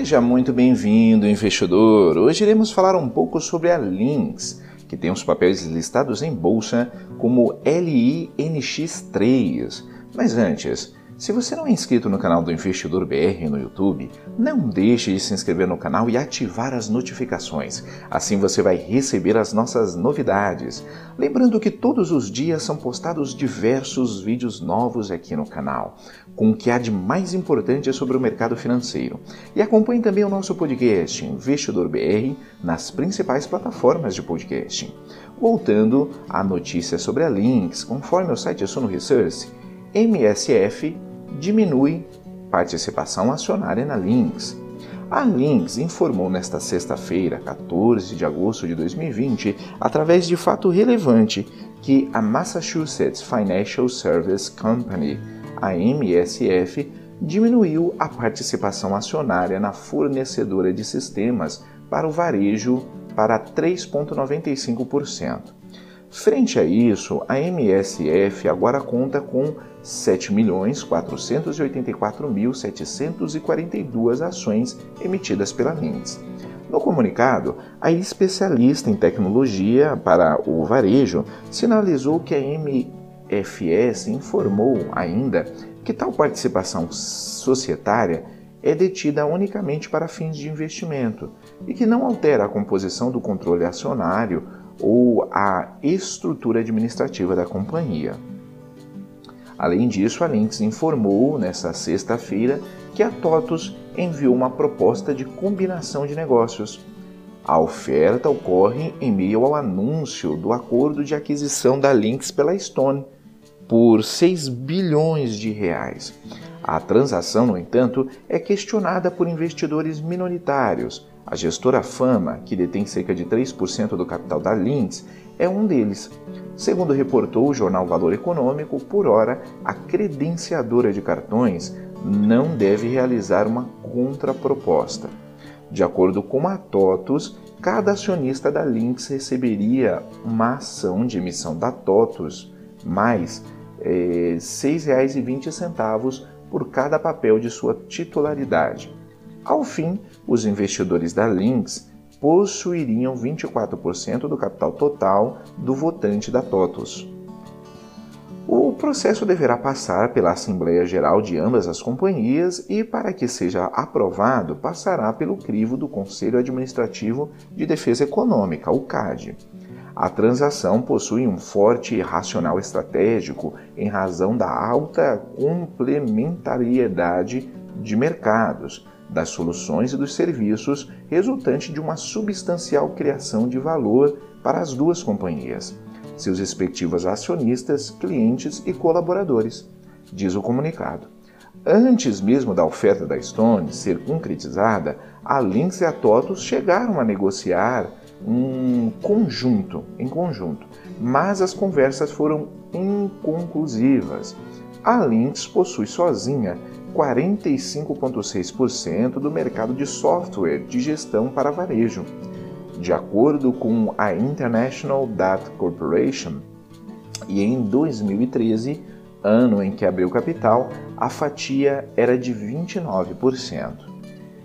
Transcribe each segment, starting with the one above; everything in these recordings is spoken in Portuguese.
Seja muito bem-vindo, investidor. Hoje iremos falar um pouco sobre a Lynx, que tem os papéis listados em bolsa como LINX3. Mas antes, se você não é inscrito no canal do Investidor BR no YouTube, não deixe de se inscrever no canal e ativar as notificações. Assim você vai receber as nossas novidades. Lembrando que todos os dias são postados diversos vídeos novos aqui no canal, com o que há de mais importante sobre o mercado financeiro. E acompanhe também o nosso podcast Investidor BR nas principais plataformas de podcast. Voltando à notícia sobre a Lynx, conforme o site Suno Research, MSF diminui participação acionária na Lynx. A Lynx informou nesta sexta-feira, 14 de agosto de 2020, através de fato relevante, que a Massachusetts Financial Service Company, a MSF, diminuiu a participação acionária na fornecedora de sistemas para o varejo para 3,95%. Frente a isso, a MSF agora conta com 7.484.742 ações emitidas pela Lynx. No comunicado, a especialista em tecnologia para o varejo sinalizou que a MFS informou ainda que tal participação societária é detida unicamente para fins de investimento e que não altera a composição do controle acionário ou a estrutura administrativa da companhia. Além disso, a Lynx informou nesta sexta-feira que a TOTUS enviou uma proposta de combinação de negócios. A oferta ocorre em meio ao anúncio do acordo de aquisição da Lynx pela Stone por 6 bilhões de reais. A transação, no entanto, é questionada por investidores minoritários, a gestora Fama, que detém cerca de 3% do capital da Lynx, é um deles. Segundo reportou o jornal Valor Econômico, por hora, a credenciadora de cartões não deve realizar uma contraproposta. De acordo com a TOTUS, cada acionista da Lynx receberia uma ação de emissão da TOTUS mais é, R$ 6,20 por cada papel de sua titularidade. Ao fim, os investidores da Lynx possuiriam 24% do capital total do votante da TOTUS. O processo deverá passar pela Assembleia Geral de ambas as companhias e, para que seja aprovado, passará pelo crivo do Conselho Administrativo de Defesa Econômica, o CAD. A transação possui um forte racional estratégico em razão da alta complementariedade de mercados, das soluções e dos serviços resultante de uma substancial criação de valor para as duas companhias, seus respectivos acionistas, clientes e colaboradores, diz o comunicado. Antes mesmo da oferta da Stone ser concretizada, a Lynx e a TOTUS chegaram a negociar um conjunto, em conjunto, mas as conversas foram inconclusivas. A Lynx possui sozinha 45,6% do mercado de software de gestão para varejo. De acordo com a International Data Corporation, e em 2013, ano em que abriu capital, a fatia era de 29%.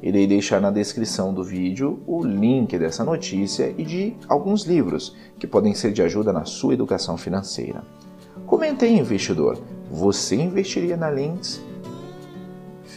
Irei deixar na descrição do vídeo o link dessa notícia e de alguns livros que podem ser de ajuda na sua educação financeira. Comente investidor, você investiria na Lynx?